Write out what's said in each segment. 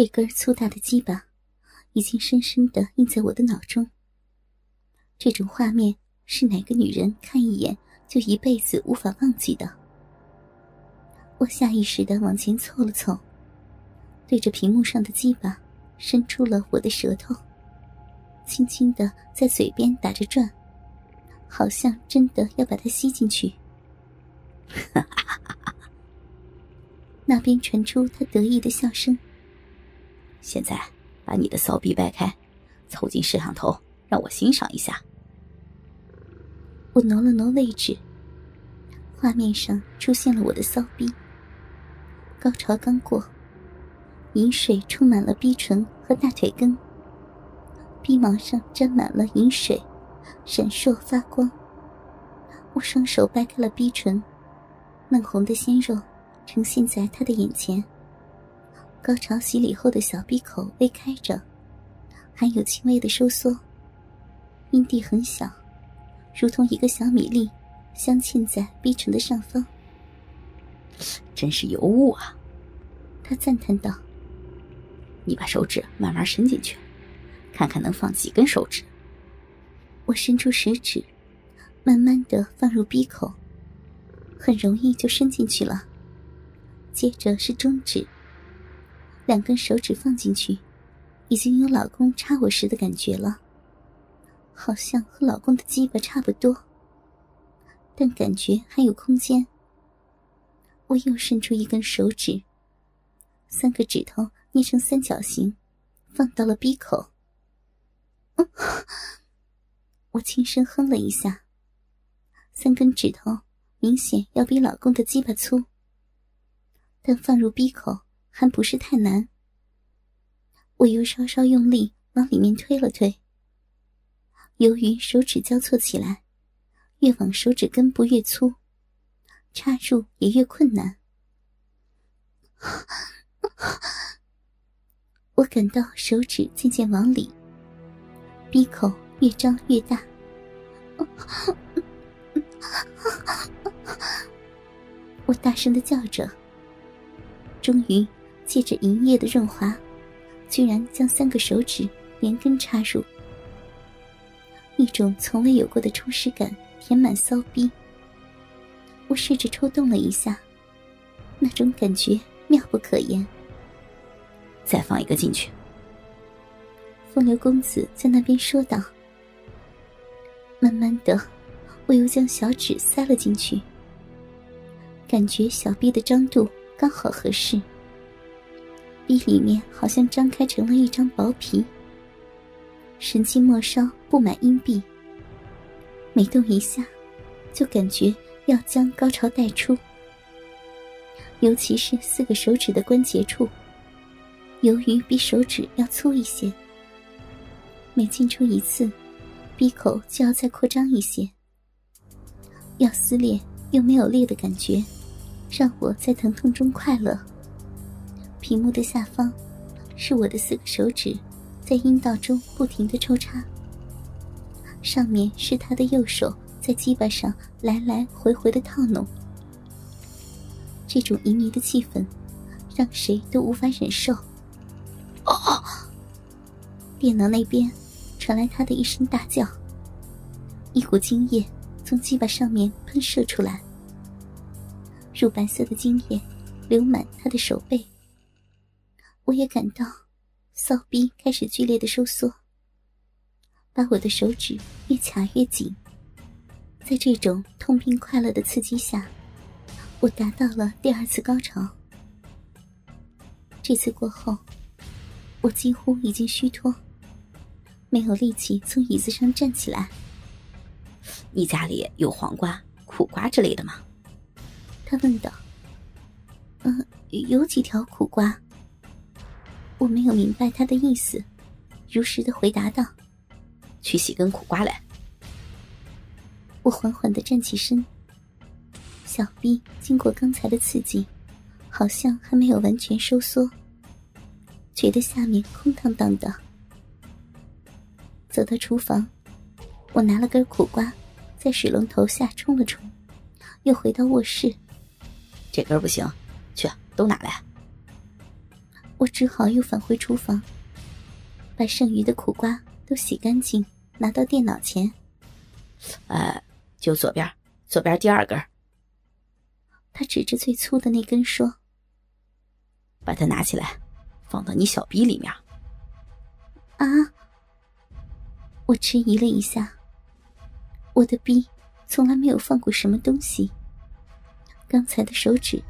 这根粗大的鸡巴已经深深的印在我的脑中。这种画面是哪个女人看一眼就一辈子无法忘记的？我下意识的往前凑了凑，对着屏幕上的鸡巴伸出了我的舌头，轻轻的在嘴边打着转，好像真的要把它吸进去。哈哈哈哈哈那边传出他得意的笑声。现在，把你的骚逼掰开，凑近摄像头，让我欣赏一下。我挪了挪位置，画面上出现了我的骚逼。高潮刚过，饮水充满了逼唇和大腿根，逼毛上沾满了饮水，闪烁发光。我双手掰开了逼唇，嫩红的鲜肉呈现在他的眼前。高潮洗礼后的小闭口微开着，还有轻微的收缩。阴蒂很小，如同一个小米粒，镶嵌在逼唇的上方。真是尤物啊！他赞叹道：“你把手指慢慢伸进去，看看能放几根手指。”我伸出食指，慢慢的放入逼口，很容易就伸进去了。接着是中指。两根手指放进去，已经有老公插我时的感觉了，好像和老公的鸡巴差不多，但感觉还有空间。我又伸出一根手指，三个指头捏成三角形，放到了鼻口。我轻声哼了一下，三根指头明显要比老公的鸡巴粗，但放入鼻口。还不是太难，我又稍稍用力往里面推了推。由于手指交错起来，越往手指根部越粗，插入也越困难。我感到手指渐渐往里，闭口越张越大。我大声的叫着，终于。借着银叶的润滑，居然将三个手指连根插入，一种从未有过的充实感填满骚逼。我试着抽动了一下，那种感觉妙不可言。再放一个进去。风流公子在那边说道。慢慢的，我又将小指塞了进去，感觉小臂的张度刚好合适。鼻里面好像张开成了一张薄皮，神经末梢布满阴壁，每动一下，就感觉要将高潮带出。尤其是四个手指的关节处，由于比手指要粗一些，每进出一次，鼻口就要再扩张一些。要撕裂又没有裂的感觉，让我在疼痛中快乐。屏幕的下方，是我的四个手指，在阴道中不停的抽插。上面是他的右手在鸡巴上来来回回的套弄。这种旖旎的气氛，让谁都无法忍受。哦！电脑那边传来他的一声大叫，一股精液从鸡巴上面喷射出来，乳白色的精液流满他的手背。我也感到骚逼开始剧烈的收缩，把我的手指越卡越紧。在这种痛并快乐的刺激下，我达到了第二次高潮。这次过后，我几乎已经虚脱，没有力气从椅子上站起来。你家里有黄瓜、苦瓜之类的吗？他问道。嗯，有几条苦瓜。我没有明白他的意思，如实的回答道：“去洗根苦瓜来。”我缓缓的站起身，小臂经过刚才的刺激，好像还没有完全收缩，觉得下面空荡荡的。走到厨房，我拿了根苦瓜，在水龙头下冲了冲，又回到卧室。这根不行，去都拿来。我只好又返回厨房，把剩余的苦瓜都洗干净，拿到电脑前。呃，就左边，左边第二根。他指着最粗的那根说：“把它拿起来，放到你小逼里面。”啊！我迟疑了一下。我的逼从来没有放过什么东西。刚才的手指，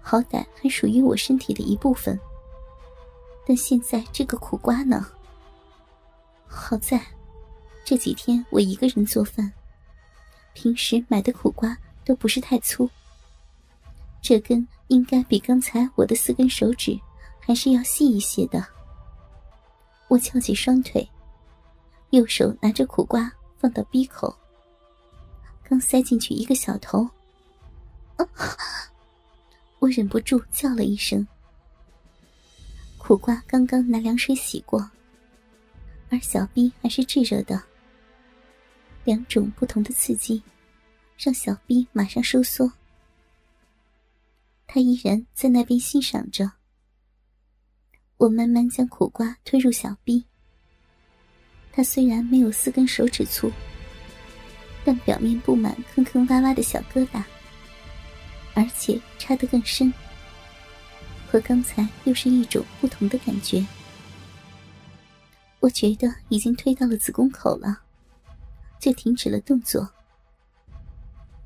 好歹还属于我身体的一部分。但现在这个苦瓜呢？好在这几天我一个人做饭，平时买的苦瓜都不是太粗。这根应该比刚才我的四根手指还是要细一些的。我翘起双腿，右手拿着苦瓜放到鼻口，刚塞进去一个小头，我忍不住叫了一声。苦瓜刚刚拿凉水洗过，而小逼还是炙热的。两种不同的刺激，让小逼马上收缩。他依然在那边欣赏着。我慢慢将苦瓜推入小臂。它虽然没有四根手指粗，但表面布满坑坑洼洼的小疙瘩，而且插得更深，和刚才又是一种不同的感觉。我觉得已经推到了子宫口了，就停止了动作。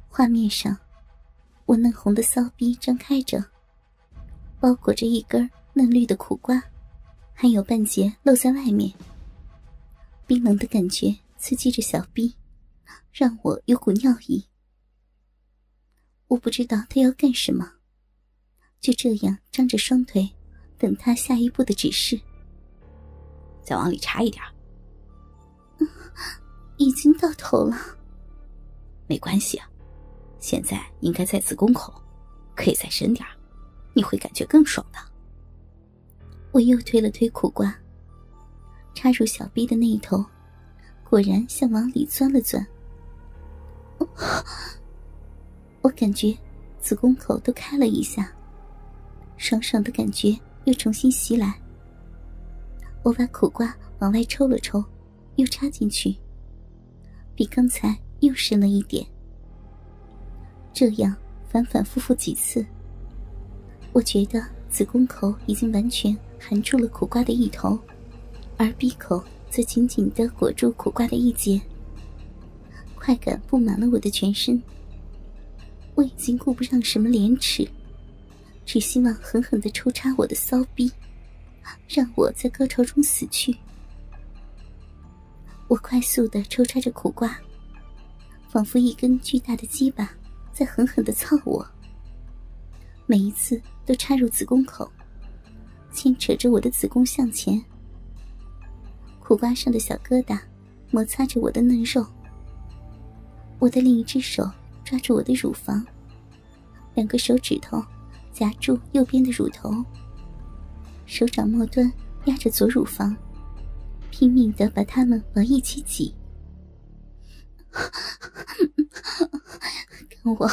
画面上。我嫩红的骚逼张开着，包裹着一根嫩绿的苦瓜，还有半截露在外面。冰冷的感觉刺激着小逼，让我有股尿意。我不知道他要干什么，就这样张着双腿，等他下一步的指示。再往里插一点。已经到头了。没关系啊。现在应该在子宫口，可以再深点你会感觉更爽的。我又推了推苦瓜，插入小臂的那一头，果然像往里钻了钻。我感觉子宫口都开了一下，爽爽的感觉又重新袭来。我把苦瓜往外抽了抽，又插进去，比刚才又深了一点。这样反反复复几次，我觉得子宫口已经完全含住了苦瓜的一头，而闭口则紧紧的裹住苦瓜的一截。快感布满了我的全身，我已经顾不上什么廉耻，只希望狠狠的抽插我的骚逼，让我在高潮中死去。我快速的抽插着苦瓜，仿佛一根巨大的鸡巴。在狠狠的操我，每一次都插入子宫口，牵扯着我的子宫向前。苦瓜上的小疙瘩摩擦着我的嫩肉，我的另一只手抓住我的乳房，两个手指头夹住右边的乳头，手掌末端压着左乳房，拼命的把它们往一起挤。我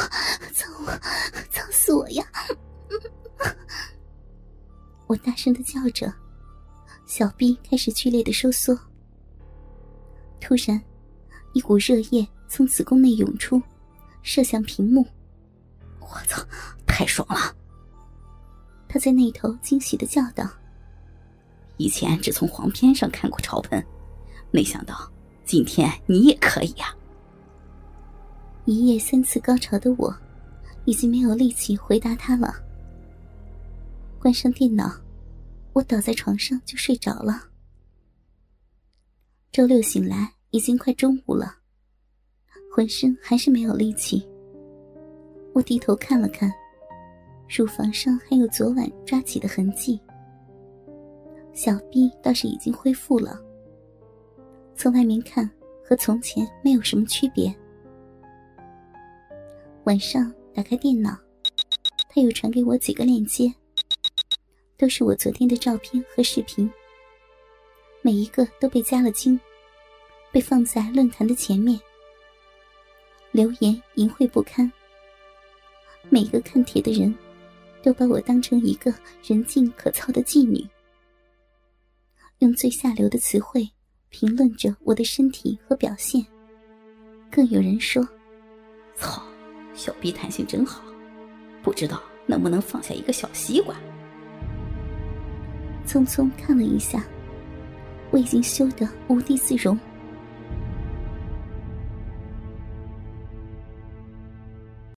操我，操死我呀！我大声的叫着，小臂开始剧烈的收缩。突然，一股热液从子宫内涌出，射向屏幕。我操，太爽了！他在那头惊喜的叫道：“以前只从黄片上看过潮喷，没想到今天你也可以呀！”一夜三次高潮的我，已经没有力气回答他了。关上电脑，我倒在床上就睡着了。周六醒来已经快中午了，浑身还是没有力气。我低头看了看，乳房上还有昨晚抓起的痕迹，小臂倒是已经恢复了。从外面看，和从前没有什么区别。晚上打开电脑，他又传给我几个链接，都是我昨天的照片和视频，每一个都被加了精，被放在论坛的前面，留言淫秽不堪。每个看帖的人，都把我当成一个人尽可操的妓女。用最下流的词汇评论着我的身体和表现。更有人说：“操，小臂弹性真好，不知道能不能放下一个小西瓜。”匆匆看了一下，我已经羞得无地自容。